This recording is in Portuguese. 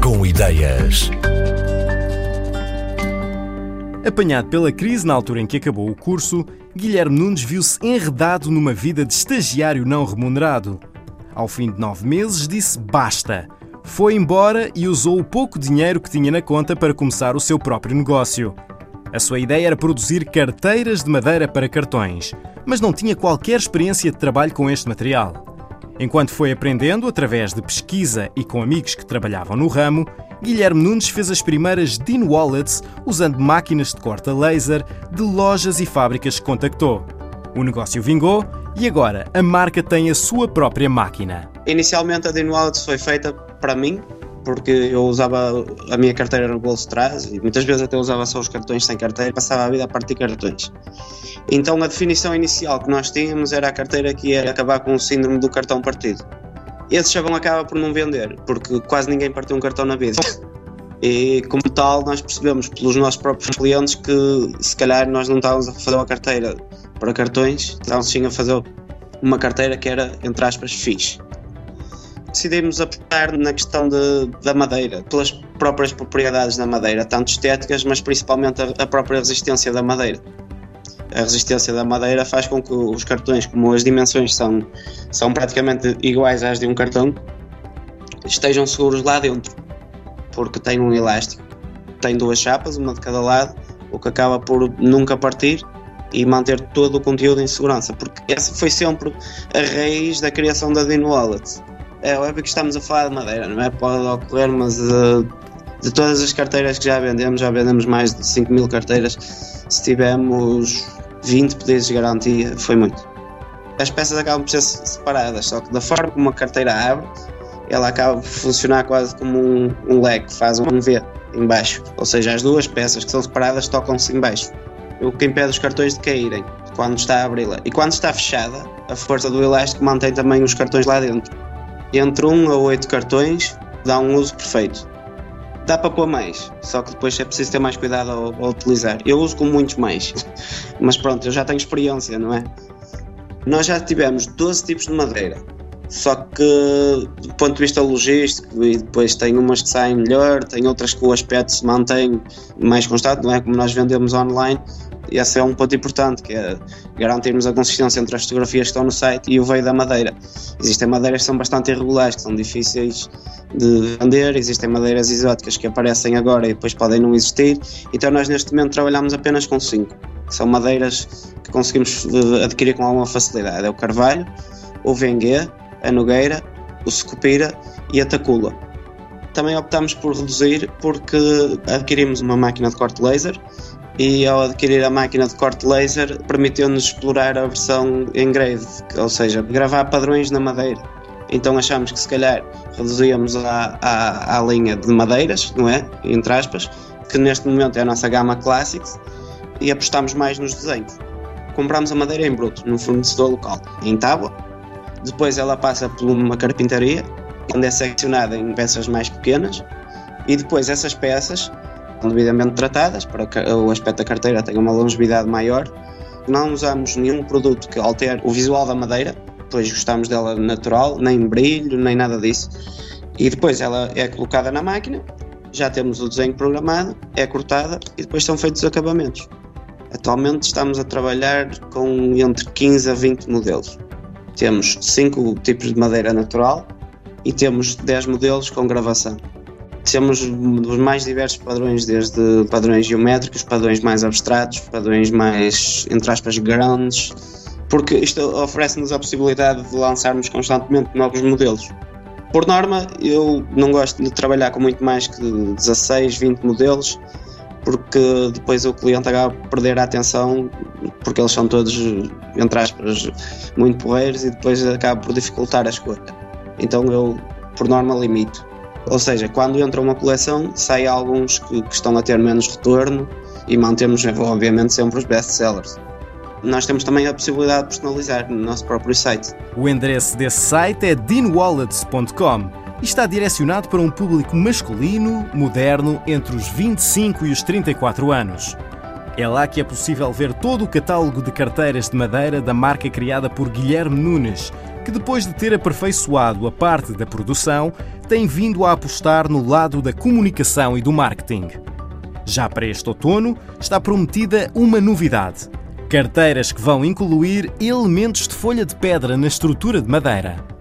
Com Ideias. Apanhado pela crise na altura em que acabou o curso, Guilherme Nunes viu-se enredado numa vida de estagiário não remunerado. Ao fim de nove meses, disse basta. Foi embora e usou o pouco dinheiro que tinha na conta para começar o seu próprio negócio. A sua ideia era produzir carteiras de madeira para cartões, mas não tinha qualquer experiência de trabalho com este material. Enquanto foi aprendendo, através de pesquisa e com amigos que trabalhavam no ramo, Guilherme Nunes fez as primeiras DIN Wallets usando máquinas de corta laser de lojas e fábricas que contactou. O negócio vingou e agora a marca tem a sua própria máquina. Inicialmente a DIN Wallets foi feita para mim, porque eu usava a minha carteira no bolso de trás e muitas vezes até usava só os cartões sem carteira, passava a vida a partir cartões. Então a definição inicial que nós tínhamos era a carteira que ia acabar com o síndrome do cartão partido. Esse chavão acaba por não vender, porque quase ninguém partiu um cartão na vida. E como tal, nós percebemos pelos nossos próprios clientes que se calhar nós não estávamos a fazer uma carteira para cartões, estávamos sim a fazer uma carteira que era, entre aspas, fixe decidimos apostar na questão de, da madeira, pelas próprias propriedades da madeira, tanto estéticas, mas principalmente a, a própria resistência da madeira. A resistência da madeira faz com que os cartões, como as dimensões são, são praticamente iguais às de um cartão, estejam seguros lá dentro, porque tem um elástico. Tem duas chapas, uma de cada lado, o que acaba por nunca partir e manter todo o conteúdo em segurança, porque essa foi sempre a raiz da criação da Dino Wallet é óbvio que estamos a falar de madeira, não é? Pode ocorrer, mas de todas as carteiras que já vendemos, já vendemos mais de 5 mil carteiras. Se tivermos 20 pedidos de garantia, foi muito. As peças acabam por ser separadas, só que da forma como a carteira abre, ela acaba por funcionar quase como um, um leque, faz um V embaixo. Ou seja, as duas peças que são separadas tocam-se embaixo. O que impede os cartões de caírem quando está a abri-la. E quando está fechada, a força do elástico mantém também os cartões lá dentro entre 1 a 8 cartões dá um uso perfeito. Dá para pôr mais, só que depois é preciso ter mais cuidado ao, ao utilizar. Eu uso com muitos mais, mas pronto, eu já tenho experiência, não é? Nós já tivemos 12 tipos de madeira, só que do ponto de vista logístico, e depois tem umas que saem melhor, tem outras que o aspecto se mantém mais constante, não é? Como nós vendemos online, esse é um ponto importante, que é garantirmos a consistência entre as fotografias que estão no site e o veio da madeira. Existem madeiras que são bastante irregulares, que são difíceis de vender, existem madeiras exóticas que aparecem agora e depois podem não existir, então nós neste momento trabalhamos apenas com cinco, que são madeiras que conseguimos eh, adquirir com alguma facilidade. É o carvalho, o vengue, a nogueira, o secupira e a tacula. Também optamos por reduzir porque adquirimos uma máquina de corte laser e ao adquirir a máquina de corte laser permitiu-nos explorar a versão engraved, ou seja, gravar padrões na madeira. Então achamos que se calhar reduzíamos a, a, a linha de madeiras, não é? Entre aspas, que neste momento é a nossa gama Classics, e apostamos mais nos desenhos. Compramos a madeira em bruto, num fornecedor local, em tábua. Depois ela passa por uma carpintaria, onde é seccionada em peças mais pequenas, e depois essas peças devidamente tratadas para que o aspecto da carteira tenha uma longevidade maior. Não usamos nenhum produto que altere o visual da madeira, pois gostamos dela natural, nem brilho, nem nada disso. E depois ela é colocada na máquina, já temos o desenho programado, é cortada e depois são feitos os acabamentos. Atualmente estamos a trabalhar com entre 15 a 20 modelos. Temos 5 tipos de madeira natural e temos 10 modelos com gravação. Temos os mais diversos padrões, desde padrões geométricos, padrões mais abstratos, padrões mais, entre aspas, grandes, porque isto oferece-nos a possibilidade de lançarmos constantemente novos modelos. Por norma, eu não gosto de trabalhar com muito mais que 16, 20 modelos, porque depois o cliente acaba por perder a atenção, porque eles são todos, entre aspas, muito porreiros e depois acaba por dificultar a escolha. Então eu, por norma, limito. Ou seja, quando entra uma coleção, sai alguns que, que estão a ter menos retorno e mantemos, obviamente, sempre os best-sellers. Nós temos também a possibilidade de personalizar no nosso próprio site. O endereço desse site é deanwallets.com e está direcionado para um público masculino, moderno, entre os 25 e os 34 anos. É lá que é possível ver todo o catálogo de carteiras de madeira da marca criada por Guilherme Nunes, que depois de ter aperfeiçoado a parte da produção, tem vindo a apostar no lado da comunicação e do marketing. Já para este outono está prometida uma novidade: carteiras que vão incluir elementos de folha de pedra na estrutura de madeira.